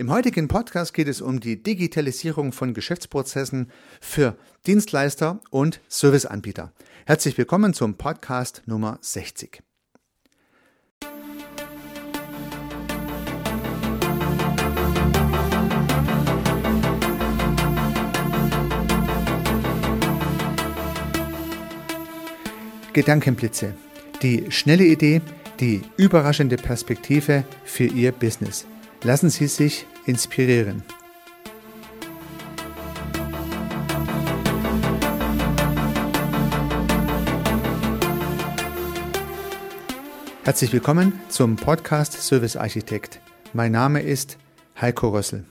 Im heutigen Podcast geht es um die Digitalisierung von Geschäftsprozessen für Dienstleister und Serviceanbieter. Herzlich willkommen zum Podcast Nummer 60. Gedankenblitze. Die schnelle Idee, die überraschende Perspektive für Ihr Business. Lassen Sie sich inspirieren. Herzlich willkommen zum Podcast Service Architekt. Mein Name ist Heiko Rössel.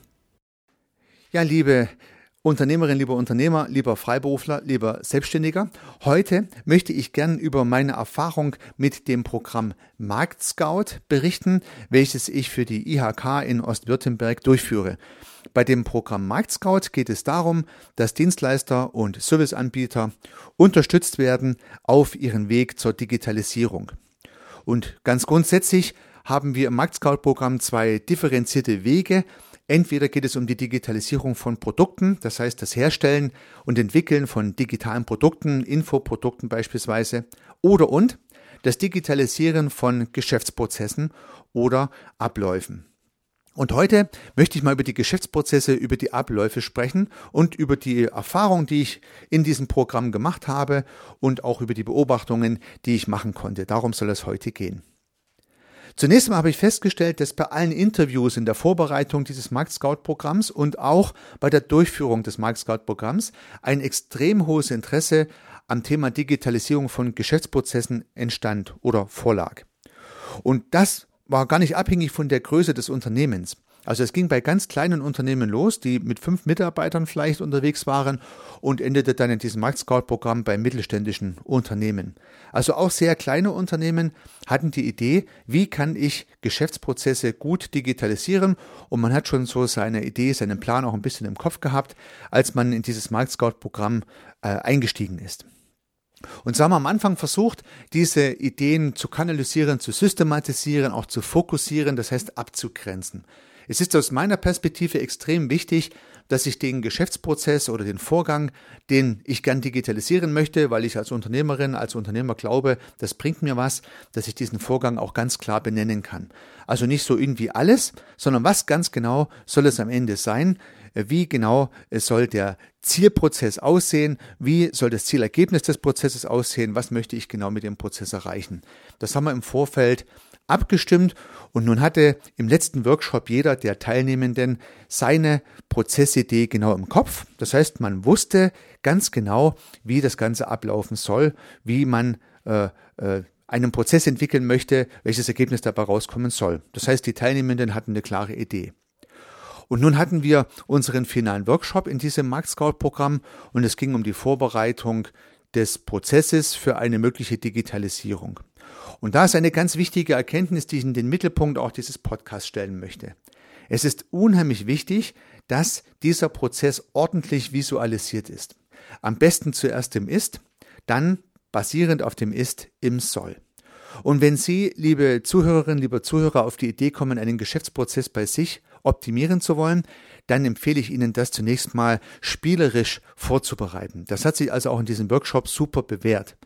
Ja, liebe Unternehmerin, lieber Unternehmer, lieber Freiberufler, lieber Selbstständiger. Heute möchte ich gern über meine Erfahrung mit dem Programm Marktscout berichten, welches ich für die IHK in Ostwürttemberg durchführe. Bei dem Programm Marktscout geht es darum, dass Dienstleister und Serviceanbieter unterstützt werden auf ihren Weg zur Digitalisierung. Und ganz grundsätzlich haben wir im Marktscout-Programm zwei differenzierte Wege, Entweder geht es um die Digitalisierung von Produkten, das heißt das Herstellen und Entwickeln von digitalen Produkten, Infoprodukten beispielsweise, oder und das Digitalisieren von Geschäftsprozessen oder Abläufen. Und heute möchte ich mal über die Geschäftsprozesse, über die Abläufe sprechen und über die Erfahrung, die ich in diesem Programm gemacht habe und auch über die Beobachtungen, die ich machen konnte. Darum soll es heute gehen. Zunächst einmal habe ich festgestellt, dass bei allen Interviews in der Vorbereitung dieses Marktscout-Programms und auch bei der Durchführung des Marktscout-Programms ein extrem hohes Interesse am Thema Digitalisierung von Geschäftsprozessen entstand oder vorlag. Und das war gar nicht abhängig von der Größe des Unternehmens. Also es ging bei ganz kleinen Unternehmen los, die mit fünf Mitarbeitern vielleicht unterwegs waren und endete dann in diesem Marktscout-Programm bei mittelständischen Unternehmen. Also auch sehr kleine Unternehmen hatten die Idee, wie kann ich Geschäftsprozesse gut digitalisieren und man hat schon so seine Idee, seinen Plan auch ein bisschen im Kopf gehabt, als man in dieses Marktscout-Programm äh, eingestiegen ist. Und so haben wir am Anfang versucht, diese Ideen zu kanalisieren, zu systematisieren, auch zu fokussieren, das heißt abzugrenzen. Es ist aus meiner Perspektive extrem wichtig, dass ich den Geschäftsprozess oder den Vorgang, den ich gern digitalisieren möchte, weil ich als Unternehmerin, als Unternehmer glaube, das bringt mir was, dass ich diesen Vorgang auch ganz klar benennen kann. Also nicht so irgendwie alles, sondern was ganz genau soll es am Ende sein? Wie genau soll der Zielprozess aussehen? Wie soll das Zielergebnis des Prozesses aussehen? Was möchte ich genau mit dem Prozess erreichen? Das haben wir im Vorfeld abgestimmt und nun hatte im letzten Workshop jeder der Teilnehmenden seine Prozessidee genau im Kopf. Das heißt, man wusste ganz genau, wie das Ganze ablaufen soll, wie man äh, äh, einen Prozess entwickeln möchte, welches Ergebnis dabei rauskommen soll. Das heißt, die Teilnehmenden hatten eine klare Idee. Und nun hatten wir unseren finalen Workshop in diesem Markt Scout Programm und es ging um die Vorbereitung des Prozesses für eine mögliche Digitalisierung. Und da ist eine ganz wichtige Erkenntnis, die ich in den Mittelpunkt auch dieses Podcasts stellen möchte. Es ist unheimlich wichtig, dass dieser Prozess ordentlich visualisiert ist. Am besten zuerst im Ist, dann basierend auf dem Ist im Soll. Und wenn Sie, liebe Zuhörerinnen, liebe Zuhörer, auf die Idee kommen, einen Geschäftsprozess bei sich optimieren zu wollen, dann empfehle ich Ihnen, das zunächst mal spielerisch vorzubereiten. Das hat sich also auch in diesem Workshop super bewährt.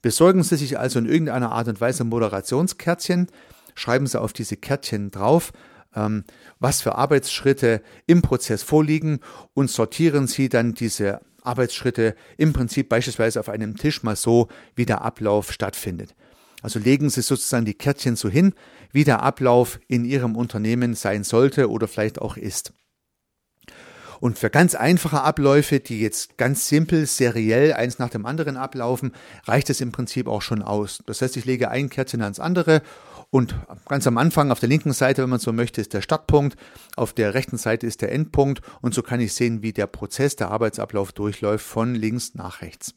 Besorgen Sie sich also in irgendeiner Art und Weise Moderationskärtchen, schreiben Sie auf diese Kärtchen drauf, ähm, was für Arbeitsschritte im Prozess vorliegen und sortieren Sie dann diese Arbeitsschritte im Prinzip beispielsweise auf einem Tisch mal so, wie der Ablauf stattfindet. Also legen Sie sozusagen die Kärtchen so hin, wie der Ablauf in Ihrem Unternehmen sein sollte oder vielleicht auch ist. Und für ganz einfache Abläufe, die jetzt ganz simpel, seriell eins nach dem anderen ablaufen, reicht es im Prinzip auch schon aus. Das heißt, ich lege ein Kärtchen ans andere und ganz am Anfang auf der linken Seite, wenn man so möchte, ist der Startpunkt, auf der rechten Seite ist der Endpunkt und so kann ich sehen, wie der Prozess, der Arbeitsablauf durchläuft von links nach rechts.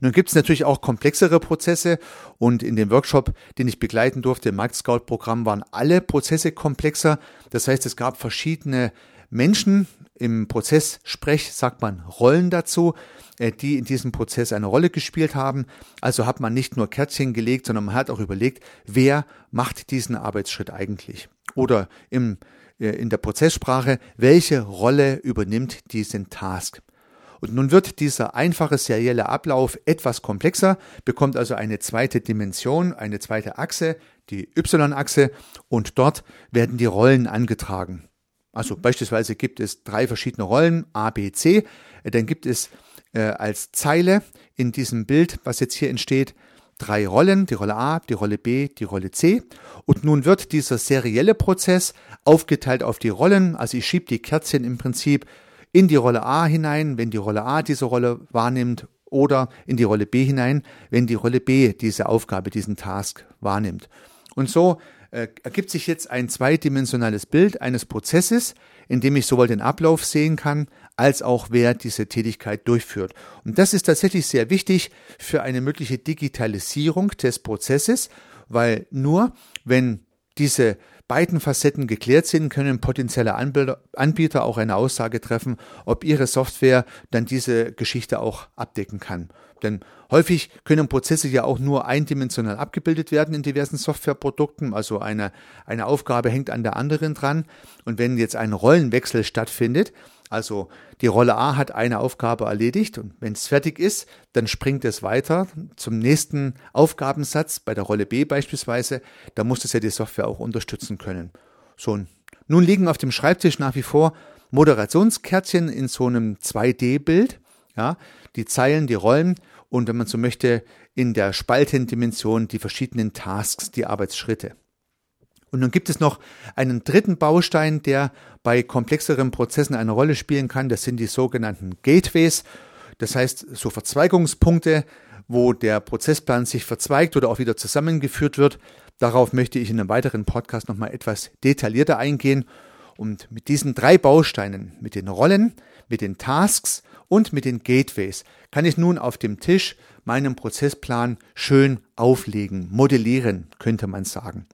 Nun gibt es natürlich auch komplexere Prozesse und in dem Workshop, den ich begleiten durfte, im Markt Scout Programm, waren alle Prozesse komplexer. Das heißt, es gab verschiedene Menschen, im Prozesssprech sagt man Rollen dazu, äh, die in diesem Prozess eine Rolle gespielt haben. Also hat man nicht nur Kärtchen gelegt, sondern man hat auch überlegt, wer macht diesen Arbeitsschritt eigentlich. Oder im äh, in der Prozesssprache, welche Rolle übernimmt diesen Task. Und nun wird dieser einfache serielle Ablauf etwas komplexer, bekommt also eine zweite Dimension, eine zweite Achse, die Y-Achse, und dort werden die Rollen angetragen. Also beispielsweise gibt es drei verschiedene Rollen, A, B, C. Dann gibt es äh, als Zeile in diesem Bild, was jetzt hier entsteht, drei Rollen, die Rolle A, die Rolle B, die Rolle C. Und nun wird dieser serielle Prozess aufgeteilt auf die Rollen. Also ich schiebe die Kerzchen im Prinzip in die Rolle A hinein, wenn die Rolle A diese Rolle wahrnimmt, oder in die Rolle B hinein, wenn die Rolle B diese Aufgabe, diesen Task wahrnimmt. Und so äh, ergibt sich jetzt ein zweidimensionales Bild eines Prozesses, in dem ich sowohl den Ablauf sehen kann, als auch wer diese Tätigkeit durchführt. Und das ist tatsächlich sehr wichtig für eine mögliche Digitalisierung des Prozesses, weil nur wenn diese beiden Facetten geklärt sind, können potenzielle Anbieter auch eine Aussage treffen, ob ihre Software dann diese Geschichte auch abdecken kann. Denn häufig können Prozesse ja auch nur eindimensional abgebildet werden in diversen Softwareprodukten. Also eine, eine Aufgabe hängt an der anderen dran. Und wenn jetzt ein Rollenwechsel stattfindet, also die Rolle A hat eine Aufgabe erledigt und wenn es fertig ist, dann springt es weiter zum nächsten Aufgabensatz, bei der Rolle B beispielsweise. Da muss es ja die Software auch unterstützen können. So, nun liegen auf dem Schreibtisch nach wie vor Moderationskärtchen in so einem 2D-Bild, ja, die Zeilen, die Rollen und wenn man so möchte, in der Spaltendimension die verschiedenen Tasks, die Arbeitsschritte. Und nun gibt es noch einen dritten Baustein, der bei komplexeren Prozessen eine Rolle spielen kann. Das sind die sogenannten Gateways. Das heißt, so Verzweigungspunkte, wo der Prozessplan sich verzweigt oder auch wieder zusammengeführt wird. Darauf möchte ich in einem weiteren Podcast nochmal etwas detaillierter eingehen. Und mit diesen drei Bausteinen, mit den Rollen, mit den Tasks und mit den Gateways, kann ich nun auf dem Tisch meinen Prozessplan schön auflegen, modellieren, könnte man sagen.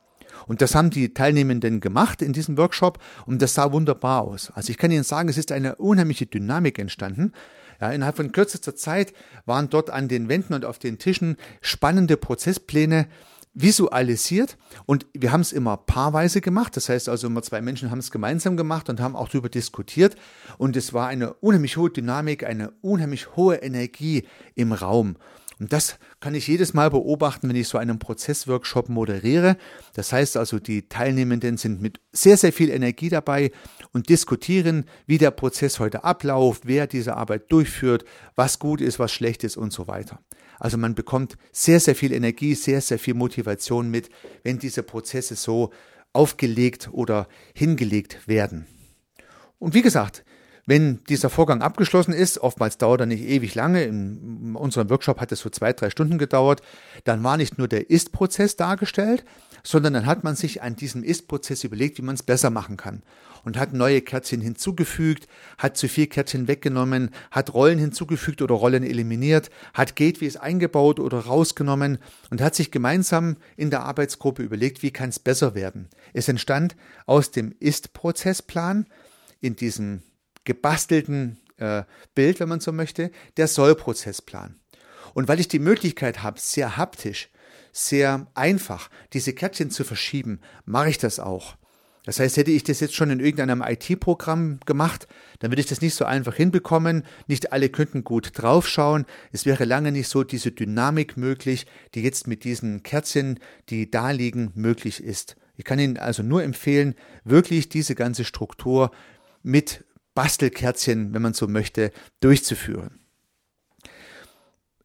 Und das haben die Teilnehmenden gemacht in diesem Workshop und das sah wunderbar aus. Also ich kann Ihnen sagen, es ist eine unheimliche Dynamik entstanden. Ja, innerhalb von kürzester Zeit waren dort an den Wänden und auf den Tischen spannende Prozesspläne visualisiert und wir haben es immer paarweise gemacht. Das heißt also immer zwei Menschen haben es gemeinsam gemacht und haben auch darüber diskutiert und es war eine unheimlich hohe Dynamik, eine unheimlich hohe Energie im Raum. Und das kann ich jedes Mal beobachten, wenn ich so einen Prozessworkshop moderiere. Das heißt also, die Teilnehmenden sind mit sehr, sehr viel Energie dabei und diskutieren, wie der Prozess heute abläuft, wer diese Arbeit durchführt, was gut ist, was schlecht ist und so weiter. Also man bekommt sehr, sehr viel Energie, sehr, sehr viel Motivation mit, wenn diese Prozesse so aufgelegt oder hingelegt werden. Und wie gesagt, wenn dieser Vorgang abgeschlossen ist, oftmals dauert er nicht ewig lange, in unserem Workshop hat es so zwei, drei Stunden gedauert, dann war nicht nur der Ist-Prozess dargestellt, sondern dann hat man sich an diesem Ist-Prozess überlegt, wie man es besser machen kann. Und hat neue Kärtchen hinzugefügt, hat zu viel Kärtchen weggenommen, hat Rollen hinzugefügt oder Rollen eliminiert, hat Gateways eingebaut oder rausgenommen und hat sich gemeinsam in der Arbeitsgruppe überlegt, wie kann es besser werden. Es entstand aus dem Ist-Prozessplan in diesem gebastelten äh, Bild, wenn man so möchte, der Sollprozessplan. Und weil ich die Möglichkeit habe, sehr haptisch, sehr einfach diese Kärtchen zu verschieben, mache ich das auch. Das heißt, hätte ich das jetzt schon in irgendeinem IT-Programm gemacht, dann würde ich das nicht so einfach hinbekommen. Nicht alle könnten gut draufschauen. Es wäre lange nicht so diese Dynamik möglich, die jetzt mit diesen Kärtchen, die da liegen, möglich ist. Ich kann Ihnen also nur empfehlen, wirklich diese ganze Struktur mit Bastelkerzchen, wenn man so möchte, durchzuführen.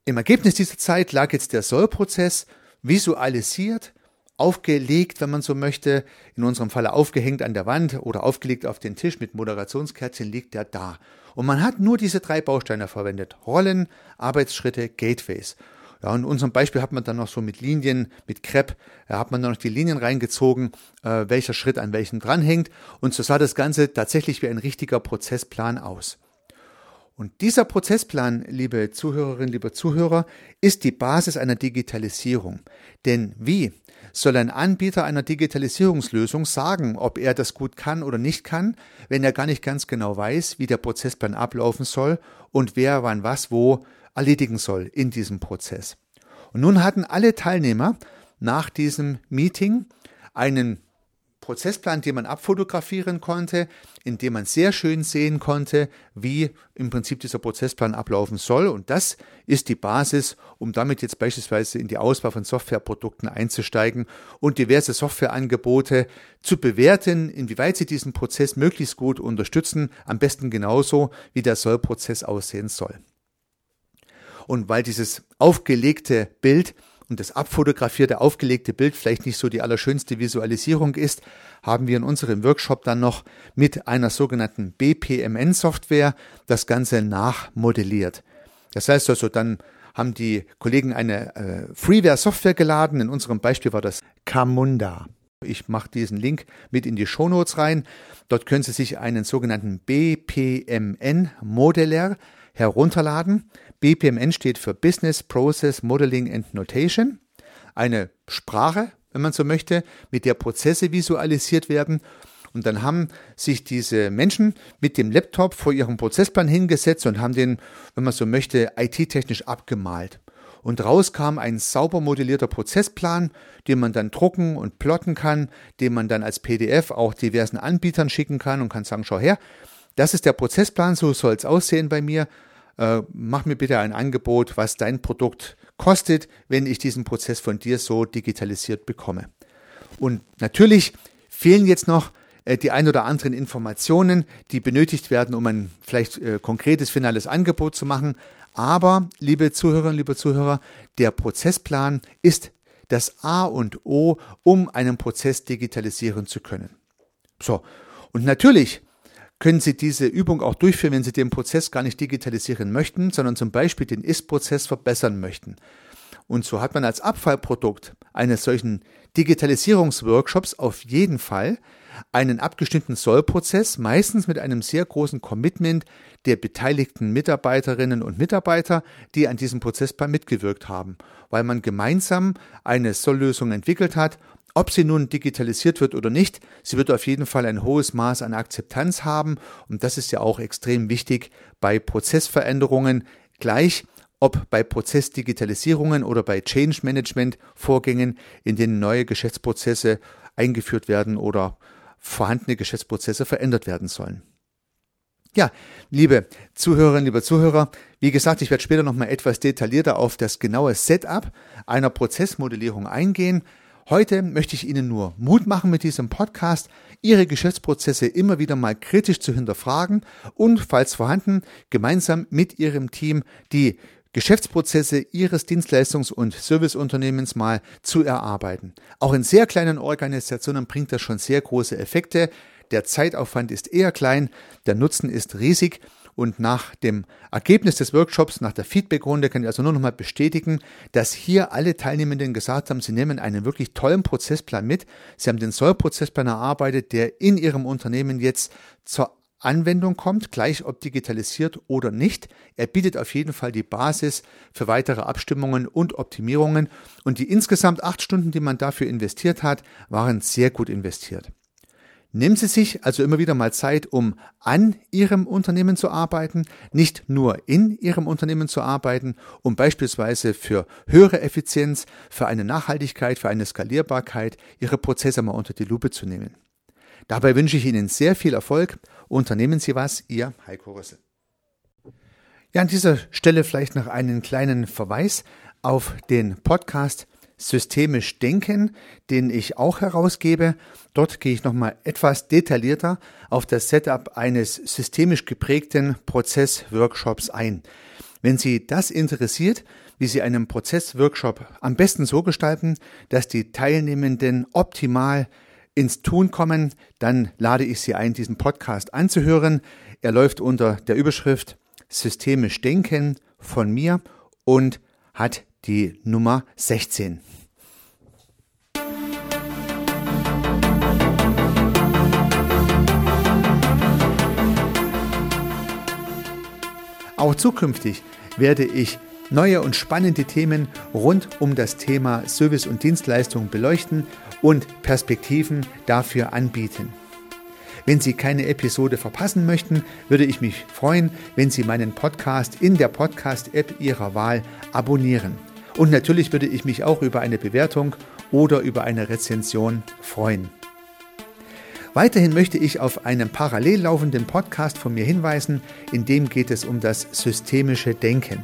Im Ergebnis dieser Zeit lag jetzt der Sollprozess visualisiert, aufgelegt, wenn man so möchte, in unserem Falle aufgehängt an der Wand oder aufgelegt auf den Tisch mit Moderationskerzchen liegt der da. Und man hat nur diese drei Bausteine verwendet. Rollen, Arbeitsschritte, Gateways. Ja, in unserem Beispiel hat man dann noch so mit Linien, mit Crepe, ja, hat man dann noch die Linien reingezogen, äh, welcher Schritt an welchem dranhängt. Und so sah das Ganze tatsächlich wie ein richtiger Prozessplan aus. Und dieser Prozessplan, liebe Zuhörerinnen, liebe Zuhörer, ist die Basis einer Digitalisierung. Denn wie soll ein Anbieter einer Digitalisierungslösung sagen, ob er das gut kann oder nicht kann, wenn er gar nicht ganz genau weiß, wie der Prozessplan ablaufen soll und wer wann was wo erledigen soll in diesem Prozess. Und nun hatten alle Teilnehmer nach diesem Meeting einen Prozessplan, den man abfotografieren konnte, in dem man sehr schön sehen konnte, wie im Prinzip dieser Prozessplan ablaufen soll. Und das ist die Basis, um damit jetzt beispielsweise in die Auswahl von Softwareprodukten einzusteigen und diverse Softwareangebote zu bewerten, inwieweit sie diesen Prozess möglichst gut unterstützen, am besten genauso, wie der Sollprozess aussehen soll. Und weil dieses aufgelegte Bild und das abfotografierte, aufgelegte Bild vielleicht nicht so die allerschönste Visualisierung ist, haben wir in unserem Workshop dann noch mit einer sogenannten BPMN-Software das Ganze nachmodelliert. Das heißt also, dann haben die Kollegen eine äh, Freeware-Software geladen. In unserem Beispiel war das Camunda. Ich mache diesen Link mit in die Shownotes rein. Dort können Sie sich einen sogenannten BPMN-Modeller herunterladen. BPMN steht für Business Process Modeling and Notation, eine Sprache, wenn man so möchte, mit der Prozesse visualisiert werden. Und dann haben sich diese Menschen mit dem Laptop vor ihrem Prozessplan hingesetzt und haben den, wenn man so möchte, IT-technisch abgemalt. Und raus kam ein sauber modellierter Prozessplan, den man dann drucken und plotten kann, den man dann als PDF auch diversen Anbietern schicken kann und kann sagen, schau her, das ist der Prozessplan, so soll es aussehen bei mir äh, mach mir bitte ein Angebot, was dein Produkt kostet, wenn ich diesen Prozess von dir so digitalisiert bekomme. Und natürlich fehlen jetzt noch äh, die ein oder anderen Informationen, die benötigt werden, um ein vielleicht äh, konkretes finales Angebot zu machen. Aber, liebe Zuhörerinnen, liebe Zuhörer, der Prozessplan ist das A und O, um einen Prozess digitalisieren zu können. So. Und natürlich können Sie diese Übung auch durchführen, wenn Sie den Prozess gar nicht digitalisieren möchten, sondern zum Beispiel den Ist-Prozess verbessern möchten. Und so hat man als Abfallprodukt eines solchen Digitalisierungsworkshops auf jeden Fall einen abgestimmten Sollprozess, meistens mit einem sehr großen Commitment der beteiligten Mitarbeiterinnen und Mitarbeiter, die an diesem Prozessplan mitgewirkt haben, weil man gemeinsam eine Solllösung entwickelt hat ob sie nun digitalisiert wird oder nicht, sie wird auf jeden Fall ein hohes Maß an Akzeptanz haben und das ist ja auch extrem wichtig bei Prozessveränderungen, gleich ob bei Prozessdigitalisierungen oder bei Change Management Vorgängen, in denen neue Geschäftsprozesse eingeführt werden oder vorhandene Geschäftsprozesse verändert werden sollen. Ja, liebe Zuhörerinnen, liebe Zuhörer, wie gesagt, ich werde später nochmal etwas detaillierter auf das genaue Setup einer Prozessmodellierung eingehen. Heute möchte ich Ihnen nur Mut machen mit diesem Podcast, Ihre Geschäftsprozesse immer wieder mal kritisch zu hinterfragen und, falls vorhanden, gemeinsam mit Ihrem Team die Geschäftsprozesse Ihres Dienstleistungs- und Serviceunternehmens mal zu erarbeiten. Auch in sehr kleinen Organisationen bringt das schon sehr große Effekte. Der Zeitaufwand ist eher klein, der Nutzen ist riesig und nach dem Ergebnis des Workshops, nach der Feedbackrunde, kann ich also nur noch mal bestätigen, dass hier alle Teilnehmenden gesagt haben, sie nehmen einen wirklich tollen Prozessplan mit. Sie haben den Soll-Prozessplan erarbeitet, der in ihrem Unternehmen jetzt zur Anwendung kommt, gleich ob digitalisiert oder nicht. Er bietet auf jeden Fall die Basis für weitere Abstimmungen und Optimierungen. Und die insgesamt acht Stunden, die man dafür investiert hat, waren sehr gut investiert. Nehmen Sie sich also immer wieder mal Zeit, um an Ihrem Unternehmen zu arbeiten, nicht nur in Ihrem Unternehmen zu arbeiten, um beispielsweise für höhere Effizienz, für eine Nachhaltigkeit, für eine Skalierbarkeit Ihre Prozesse mal unter die Lupe zu nehmen. Dabei wünsche ich Ihnen sehr viel Erfolg. Unternehmen Sie was, Ihr Heiko Rüssel. Ja, an dieser Stelle vielleicht noch einen kleinen Verweis auf den Podcast Systemisch Denken, den ich auch herausgebe. Dort gehe ich nochmal etwas detaillierter auf das Setup eines systemisch geprägten Prozessworkshops ein. Wenn Sie das interessiert, wie Sie einen Prozessworkshop am besten so gestalten, dass die Teilnehmenden optimal ins Tun kommen, dann lade ich Sie ein, diesen Podcast anzuhören. Er läuft unter der Überschrift Systemisch Denken von mir und hat die Nummer 16. Auch zukünftig werde ich neue und spannende Themen rund um das Thema Service und Dienstleistung beleuchten und Perspektiven dafür anbieten. Wenn Sie keine Episode verpassen möchten, würde ich mich freuen, wenn Sie meinen Podcast in der Podcast-App Ihrer Wahl abonnieren. Und natürlich würde ich mich auch über eine Bewertung oder über eine Rezension freuen. Weiterhin möchte ich auf einen parallel laufenden Podcast von mir hinweisen, in dem geht es um das systemische Denken.